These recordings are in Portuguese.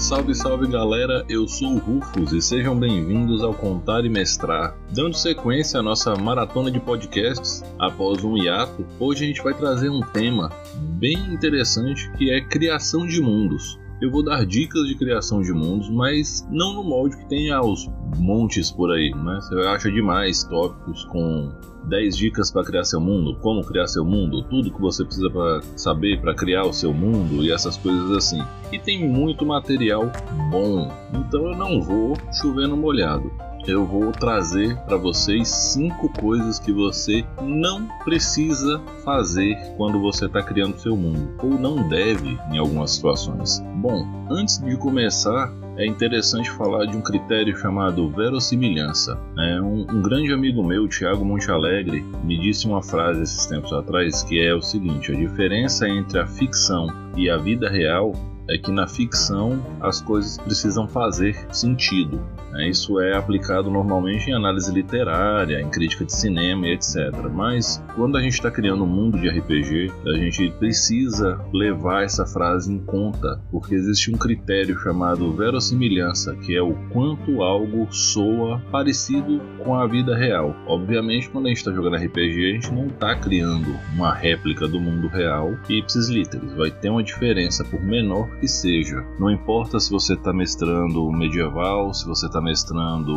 Salve, salve galera, eu sou o Rufus e sejam bem-vindos ao Contar e Mestrar. Dando sequência à nossa maratona de podcasts, após um hiato, hoje a gente vai trazer um tema bem interessante que é criação de mundos. Eu vou dar dicas de criação de mundos, mas não no molde que tem aos montes por aí, né? Você acha demais tópicos com 10 dicas para criar seu mundo, como criar seu mundo, tudo que você precisa para saber para criar o seu mundo e essas coisas assim. E tem muito material bom, então eu não vou chover no molhado. Eu vou trazer para vocês cinco coisas que você não precisa fazer quando você está criando seu mundo, ou não deve em algumas situações. Bom, antes de começar, é interessante falar de um critério chamado verossimilhança. É, um, um, grande amigo meu, Tiago Montealegre, me disse uma frase esses tempos atrás que é o seguinte: a diferença entre a ficção e a vida real é que na ficção as coisas precisam fazer sentido. Né? Isso é aplicado normalmente em análise literária, em crítica de cinema e etc. Mas quando a gente está criando um mundo de RPG, a gente precisa levar essa frase em conta, porque existe um critério chamado verossimilhança, que é o quanto algo soa parecido com a vida real. Obviamente, quando a gente está jogando RPG, a gente não está criando uma réplica do mundo real ipsis literis. Vai ter uma diferença, por menor que seja. Não importa se você está mestrando medieval, se você está mestrando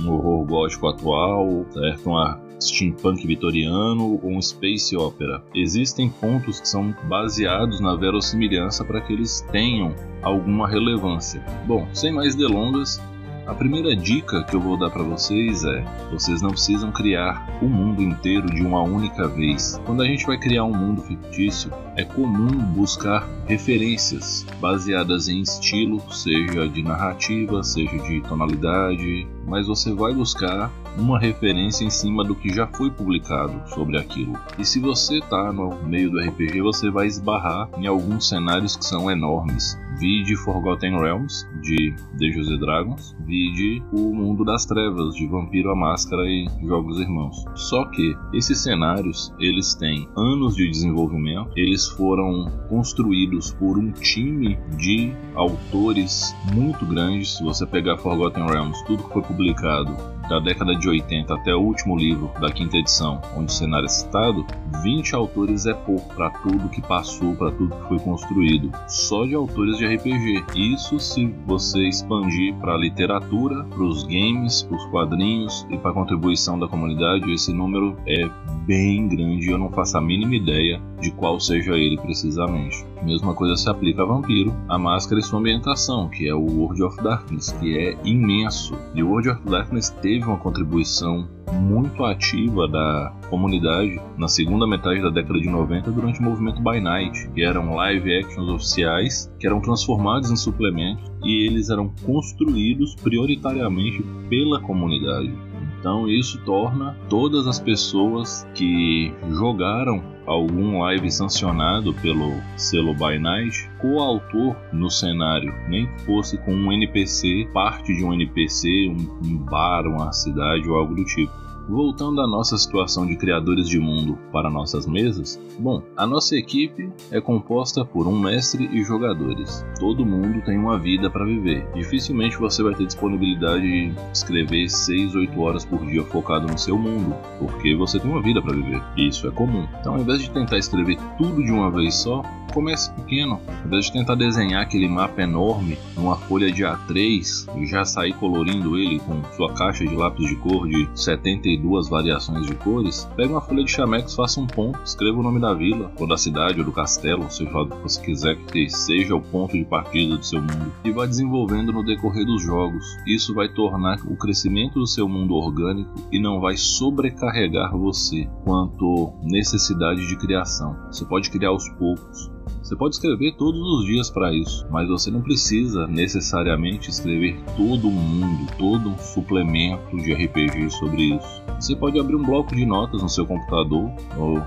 um horror gótico atual, certo? Uma steampunk vitoriano ou um space opera. Existem pontos que são baseados na verossimilhança para que eles tenham alguma relevância. Bom, sem mais delongas, a primeira dica que eu vou dar para vocês é: vocês não precisam criar o mundo inteiro de uma única vez. Quando a gente vai criar um mundo fictício, é comum buscar referências baseadas em estilo, seja de narrativa, seja de tonalidade, mas você vai buscar uma referência em cima do que já foi publicado sobre aquilo. E se você está no meio do RPG, você vai esbarrar em alguns cenários que são enormes. Vide Forgotten Realms, de Dungeons and Dragons, vide O Mundo das Trevas, de Vampiro a Máscara e Jogos Irmãos. Só que esses cenários, eles têm anos de desenvolvimento, eles foram construídos por um time de autores muito grandes. Se você pegar Forgotten Realms, tudo que foi publicado da década de 80 até o último livro da quinta edição, onde o cenário é citado, 20 autores é pouco para tudo que passou, para tudo que foi construído. Só de autores de RPG. Isso se você expandir para a literatura, para os games, para os quadrinhos e para a contribuição da comunidade, esse número é bem grande e eu não faço a mínima ideia de qual seja ele precisamente. Mesma coisa se aplica a Vampiro, a Máscara e sua ambientação, que é o World of Darkness, que é imenso. E o World of Darkness teve uma contribuição muito ativa da comunidade na segunda metade da década de 90 durante o movimento By Night, que eram live actions oficiais que eram transformados em suplementos e eles eram construídos prioritariamente pela comunidade. Então isso torna todas as pessoas que jogaram algum live sancionado pelo selo By Night coautor no cenário, nem que fosse com um NPC, parte de um NPC, um, um bar, uma cidade ou algo do tipo. Voltando à nossa situação de criadores de mundo para nossas mesas, bom, a nossa equipe é composta por um mestre e jogadores. Todo mundo tem uma vida para viver. Dificilmente você vai ter disponibilidade de escrever 6, 8 horas por dia focado no seu mundo, porque você tem uma vida para viver. Isso é comum. Então, ao invés de tentar escrever tudo de uma vez só, comece pequeno. Ao invés de tentar desenhar aquele mapa enorme numa folha de A3 e já sair colorindo ele com sua caixa de lápis de cor de 72 variações de cores, pegue uma folha de chamex, faça um ponto, escreva o nome da vila, ou da cidade, ou do castelo, seja que você quiser que seja o ponto de partida do seu mundo, e vá desenvolvendo no decorrer dos jogos. Isso vai tornar o crescimento do seu mundo orgânico e não vai sobrecarregar você quanto necessidade de criação. Você pode criar aos poucos, você pode escrever todos os dias para isso, mas você não precisa necessariamente escrever todo um mundo, todo um suplemento de RPG sobre isso. Você pode abrir um bloco de notas no seu computador ou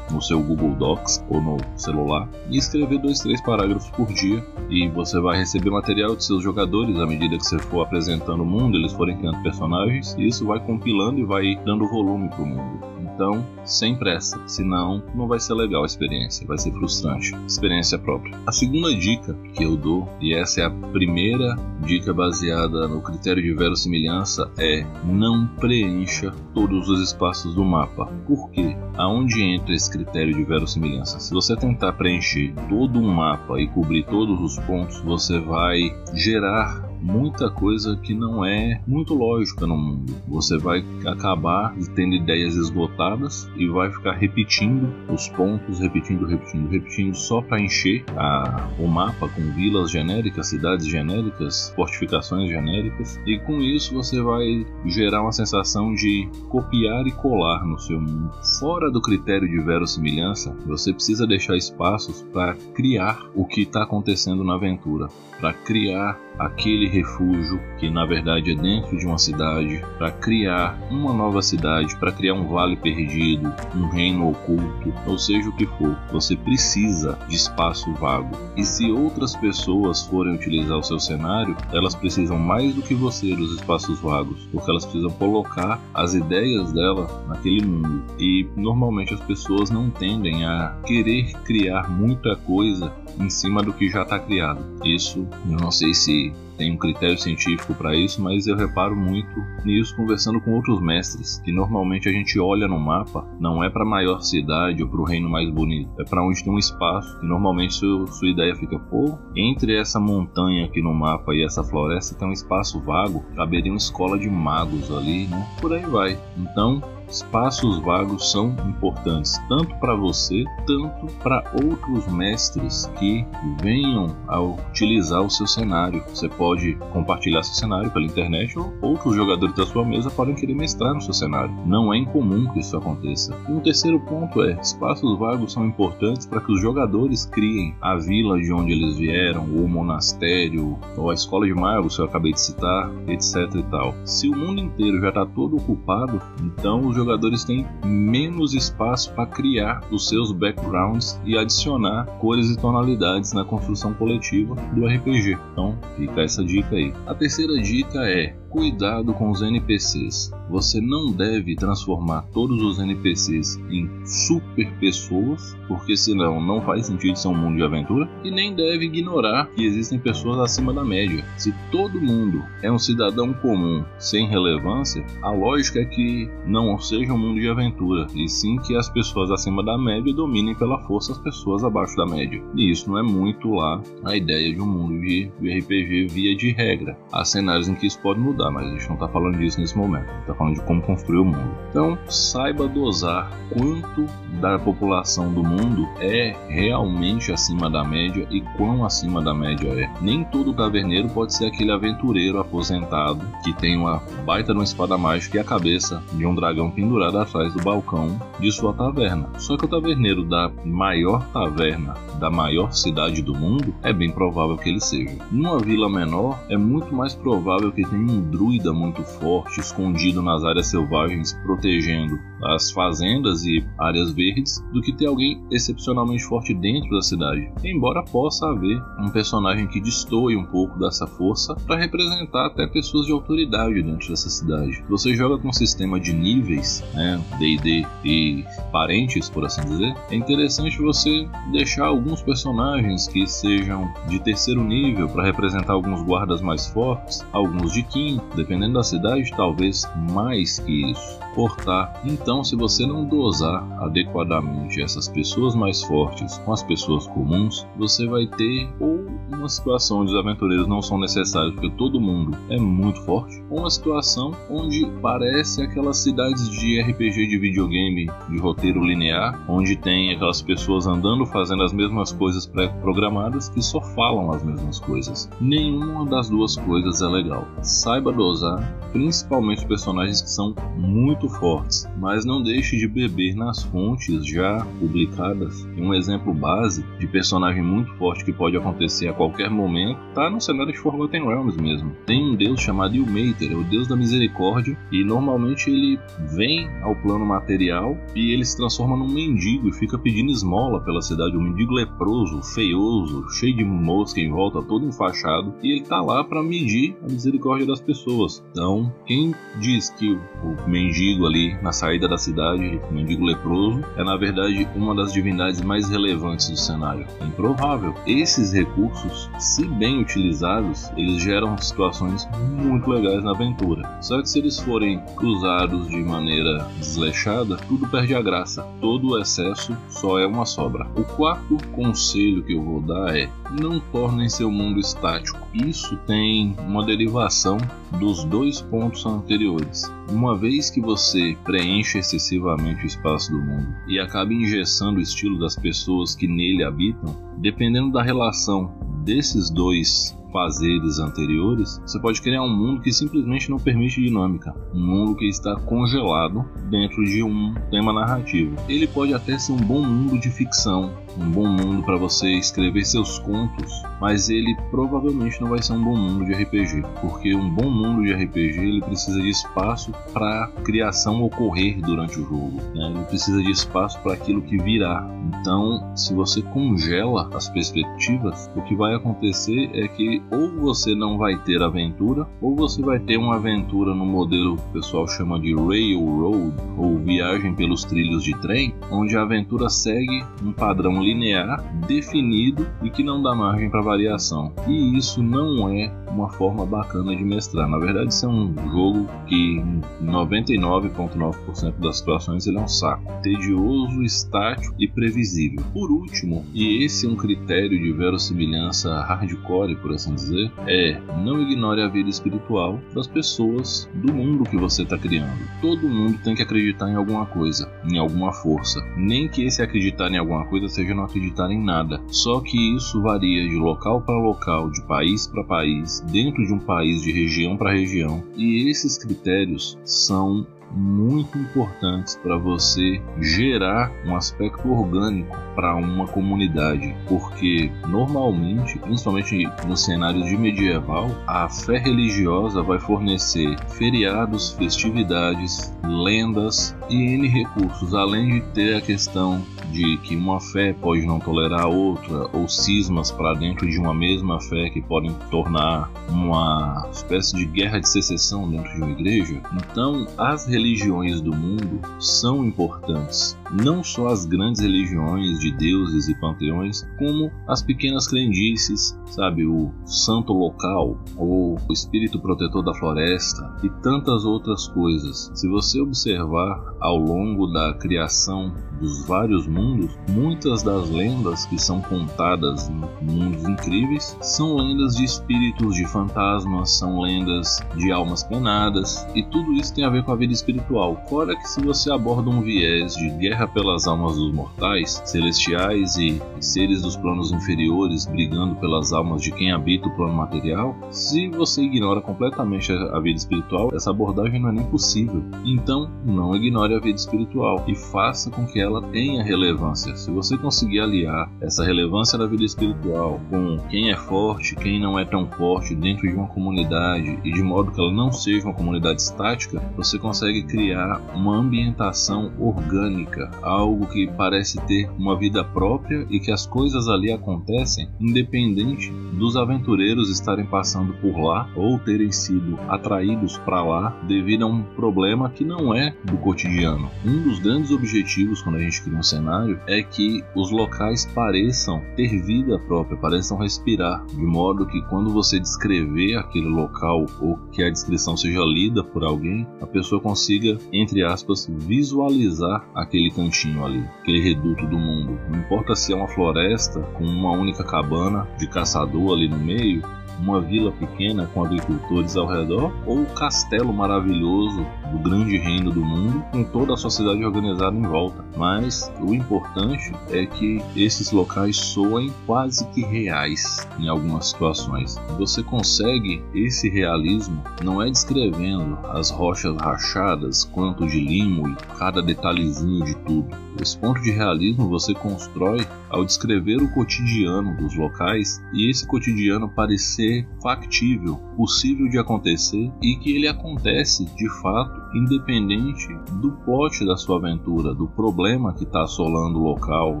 no seu Google Docs ou no celular e escrever dois, três parágrafos por dia e você vai receber material de seus jogadores à medida que você for apresentando o mundo, eles forem criando personagens e isso vai compilando e vai dando volume para o mundo. Então, sem pressa, senão não vai ser legal a experiência, vai ser frustrante. Experiência própria. A segunda dica que eu dou, e essa é a primeira dica baseada no critério de verossimilhança, é não preencha todos os espaços do mapa. Por quê? Aonde entra esse critério de verossimilhança? Se você tentar preencher todo um mapa e cobrir todos os pontos, você vai gerar muita coisa que não é muito lógica no mundo. Você vai acabar tendo ideias esgotadas e vai ficar repetindo os pontos, repetindo, repetindo, repetindo, só para encher a, o mapa com vilas genéricas, cidades genéricas, fortificações genéricas, e com isso você vai gerar uma sensação de copiar e colar no seu mundo. Fora do critério de verossimilhança, você precisa deixar espaços para criar o que está acontecendo na aventura, para criar aquele refúgio que na verdade é dentro de uma cidade, para criar uma nova cidade, para criar um vale perdido, um reino oculto, ou seja o que for. Você precisa de espaço vago. E se outras pessoas forem utilizar o seu cenário, elas precisam mais do que você dos espaços vagos, porque elas precisam colocar as ideias dela naquele mundo. E normalmente as pessoas não tendem a querer criar muita coisa em cima do que já está criado. Isso eu não sei se see tem um critério científico para isso, mas eu reparo muito nisso conversando com outros mestres, que normalmente a gente olha no mapa, não é para maior cidade ou para o reino mais bonito, é para onde tem um espaço, e normalmente sua, sua ideia fica, pô, entre essa montanha aqui no mapa e essa floresta tem um espaço vago, caberia uma escola de magos ali, né? Por aí vai. Então, Espaços vagos são importantes tanto para você, tanto para outros mestres que venham a utilizar o seu cenário. Você pode compartilhar seu cenário pela internet ou outros jogadores da sua mesa podem querer mestrar no seu cenário. Não é incomum que isso aconteça. E um terceiro ponto é: espaços vagos são importantes para que os jogadores criem a vila de onde eles vieram, ou o monastério, ou a escola de magos que eu acabei de citar, etc e tal. Se o mundo inteiro já está todo ocupado, então os jogadores têm menos espaço para criar os seus backgrounds e adicionar cores e tonalidades na construção coletiva do RPG. Então, fica essa dica aí. A terceira dica é cuidado com os NPCs. Você não deve transformar todos os NPCs em super pessoas, porque senão não faz sentido ser um mundo de aventura, e nem deve ignorar que existem pessoas acima da média. Se todo mundo é um cidadão comum sem relevância, a lógica é que não seja um mundo de aventura, e sim que as pessoas acima da média dominem pela força as pessoas abaixo da média. E isso não é muito lá a ideia de um mundo de RPG via de regra. Há cenários em que isso pode mudar mas a gente não está falando disso nesse momento. Está falando de como construir o mundo. Então, saiba dosar quanto da população do mundo é realmente acima da média e quão acima da média é. Nem todo taverneiro pode ser aquele aventureiro aposentado que tem uma baita de uma espada mágica e a cabeça de um dragão pendurado atrás do balcão de sua taverna. Só que o taverneiro da maior taverna da maior cidade do mundo é bem provável que ele seja. Numa vila menor, é muito mais provável que tenha um druida muito forte escondido nas áreas selvagens protegendo as fazendas e áreas verdes do que ter alguém excepcionalmente forte dentro da cidade. Embora possa haver um personagem que destoie um pouco dessa força para representar até pessoas de autoridade dentro dessa cidade. Você joga com um sistema de níveis, né, D&D e parentes, por assim dizer, é interessante você deixar alguns personagens que sejam de terceiro nível para representar alguns guardas mais fortes, alguns de quinto, dependendo da cidade, talvez mais que isso. Portar. Então, se você não dosar adequadamente essas pessoas mais fortes com as pessoas comuns, você vai ter ou uma situação onde os aventureiros não são necessários porque todo mundo é muito forte, ou uma situação onde parece aquelas cidades de RPG de videogame de roteiro linear, onde tem aquelas pessoas andando fazendo as mesmas coisas pré-programadas que só falam as mesmas coisas. Nenhuma das duas coisas é legal. Saiba dosar, principalmente personagens que são muito fortes, mas não deixe de beber nas fontes já publicadas. E um exemplo base de personagem muito forte que pode acontecer a qualquer momento tá no cenário de Forgotten Realms mesmo. Tem um deus chamado Ilmater, é o deus da misericórdia, e normalmente ele vem ao plano material e ele se transforma num mendigo e fica pedindo esmola pela cidade, um mendigo leproso, feioso, cheio de mosca em volta, todo enfaixado, e ele tá lá para medir a misericórdia das pessoas. Então, quem diz que o mendigo ali na saída da cidade, o mendigo leproso, é na verdade uma das divindades mais relevantes do cenário. É improvável. Esses recursos, se bem utilizados, eles geram situações muito legais na aventura. Só que se eles forem usados de maneira desleixada, tudo perde a graça. Todo o excesso só é uma sobra. O quarto conselho que eu vou dar é: não tornem seu mundo estático. Isso tem uma derivação dos dois pontos anteriores. Uma vez que você preenche excessivamente o espaço do mundo e acaba engessando o estilo das pessoas que nele habitam, dependendo da relação desses dois fazeres anteriores, você pode criar um mundo que simplesmente não permite dinâmica, um mundo que está congelado dentro de um tema narrativo. Ele pode até ser um bom mundo de ficção, um bom mundo para você escrever seus contos, mas ele provavelmente não vai ser um bom mundo de RPG, porque um bom mundo de RPG ele precisa de espaço para criação ocorrer durante o jogo, né? ele precisa de espaço para aquilo que virá. Então, se você congela as perspectivas, o que vai acontecer é que ou você não vai ter aventura, ou você vai ter uma aventura no modelo que o pessoal chama de railroad, ou viagem pelos trilhos de trem, onde a aventura segue um padrão linear, definido e que não dá margem para variação. E isso não é uma forma bacana de mestrar. Na verdade, isso é um jogo que em 99,9% das situações ele é um saco, tedioso, estático e previsível. Por último, e esse é um critério de verossimilhança hardcore, por assim dizer, é não ignore a vida espiritual das pessoas do mundo que você está criando. Todo mundo tem que acreditar em alguma coisa, em alguma força. Nem que esse acreditar em alguma coisa seja não acreditar em nada. Só que isso varia de local para local, de país para país, dentro de um país, de região para região. E esses critérios são muito importantes para você gerar um aspecto orgânico para uma comunidade, porque normalmente, principalmente no cenário de medieval, a fé religiosa vai fornecer feriados, festividades, lendas e N recursos, além de ter a questão de que uma fé pode não tolerar outra, ou cismas para dentro de uma mesma fé que podem tornar uma espécie de guerra de secessão dentro de uma igreja. Então, as religiões do mundo são importantes, não só as grandes religiões de deuses e panteões, como as pequenas crendices, sabe, o santo local ou o espírito protetor da floresta e tantas outras coisas. Se você observar ao longo da criação dos vários mundos, muitas das lendas que são contadas em mundos incríveis são lendas de espíritos, de fantasmas, são lendas de almas penadas, e tudo isso tem a ver com a vida espiritual. Fora que se você aborda um viés de guerra pelas almas dos mortais, celestiais e seres dos planos inferiores brigando pelas almas de quem habita o plano material, se você ignora completamente a vida espiritual, essa abordagem não é nem possível. Então, não ignore a vida espiritual e faça com que ela tenha relevância. Se você conseguir aliar essa relevância da vida espiritual com quem é forte, quem não é tão forte dentro de uma comunidade e de modo que ela não seja uma comunidade estática, você consegue criar uma ambientação orgânica, algo que parece ter uma vida própria e que as coisas ali acontecem independente dos aventureiros estarem passando por lá ou terem sido atraídos para lá devido a um problema que não é do cotidiano. Um dos grandes objetivos quando a gente cria um cenário é que os locais pareçam ter vida própria, pareçam respirar, de modo que quando você descrever aquele local ou que a descrição seja lida por alguém, a pessoa consiga, entre aspas, visualizar aquele cantinho ali, aquele reduto do mundo. Não importa se é uma floresta com uma única cabana de caçador ali no meio, uma vila pequena com agricultores ao redor ou o castelo maravilhoso do grande reino do mundo com toda a sociedade organizada em volta. Mas o importante é que esses locais soem quase que reais em algumas situações. Você consegue esse realismo não é descrevendo as rochas rachadas, quanto de limo e cada detalhezinho de tudo. Esse ponto de realismo você constrói ao descrever o cotidiano dos locais e esse cotidiano parecer factível, possível de acontecer e que ele acontece de fato independente do plot da sua aventura, do problema que está assolando o local,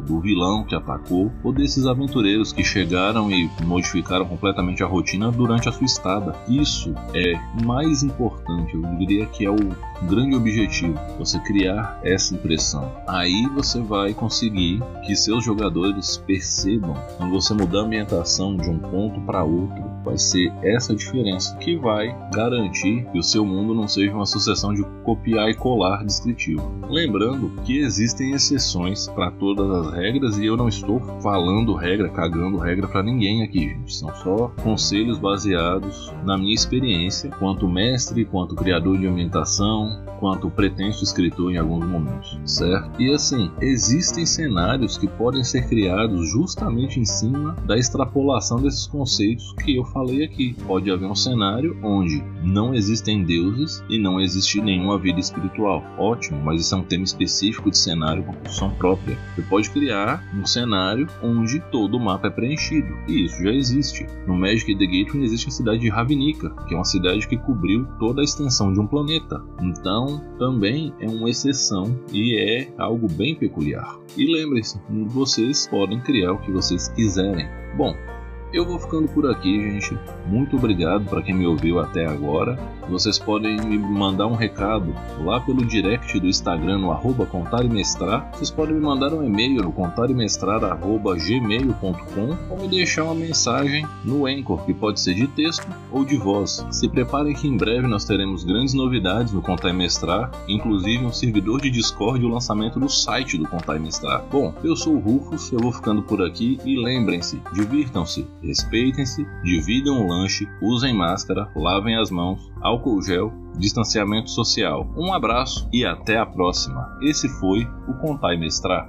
do vilão que atacou ou desses aventureiros que chegaram e modificaram completamente a rotina durante a sua estada. Isso é mais importante, eu diria que é o grande objetivo, você criar essa impressão. Aí você vai conseguir que seus jogadores percebam quando você mudar a ambientação de um ponto para outro, vai ser essa diferença que vai garantir que o seu mundo não seja uma sucessão de copiar e colar descritivo. Lembrando que existem exceções para todas as regras e eu não estou falando regra, cagando regra para ninguém aqui, gente. São só conselhos baseados na minha experiência quanto mestre, quanto criador de ambientação, quanto pretenso escritor em alguns momentos, certo? E assim, existem cenários que podem ser criados justamente em cima da extrapolação desses conceitos que eu falei aqui. Pode haver um cenário onde não existem deuses e não existe nenhuma vida espiritual. Ótimo, mas isso é um tema específico de cenário com função própria. Você pode criar um cenário onde todo o mapa é preenchido, e isso já existe. No Magic the Gathering existe a cidade de Ravnica, que é uma cidade que cobriu toda a extensão de um planeta. Então, também é uma exceção e é algo bem peculiar. E lembre-se, vocês podem criar o que vocês quiserem. Bom, eu vou ficando por aqui, gente. Muito obrigado para quem me ouviu até agora. Vocês podem me mandar um recado lá pelo direct do Instagram no arroba contaremestrar. Vocês podem me mandar um e-mail no contaremestrar.gmail.com ou me deixar uma mensagem no Anchor, que pode ser de texto ou de voz. Se preparem que em breve nós teremos grandes novidades no Contar e Mestrar, inclusive um servidor de Discord e o lançamento do site do Contar e Mestrar. Bom, eu sou o Rufus, eu vou ficando por aqui e lembrem-se, divirtam-se, respeitem-se, dividam o lanche, usem máscara, lavem as mãos, álcool gel, distanciamento social. Um abraço e até a próxima. Esse foi o Contar e Mestrar.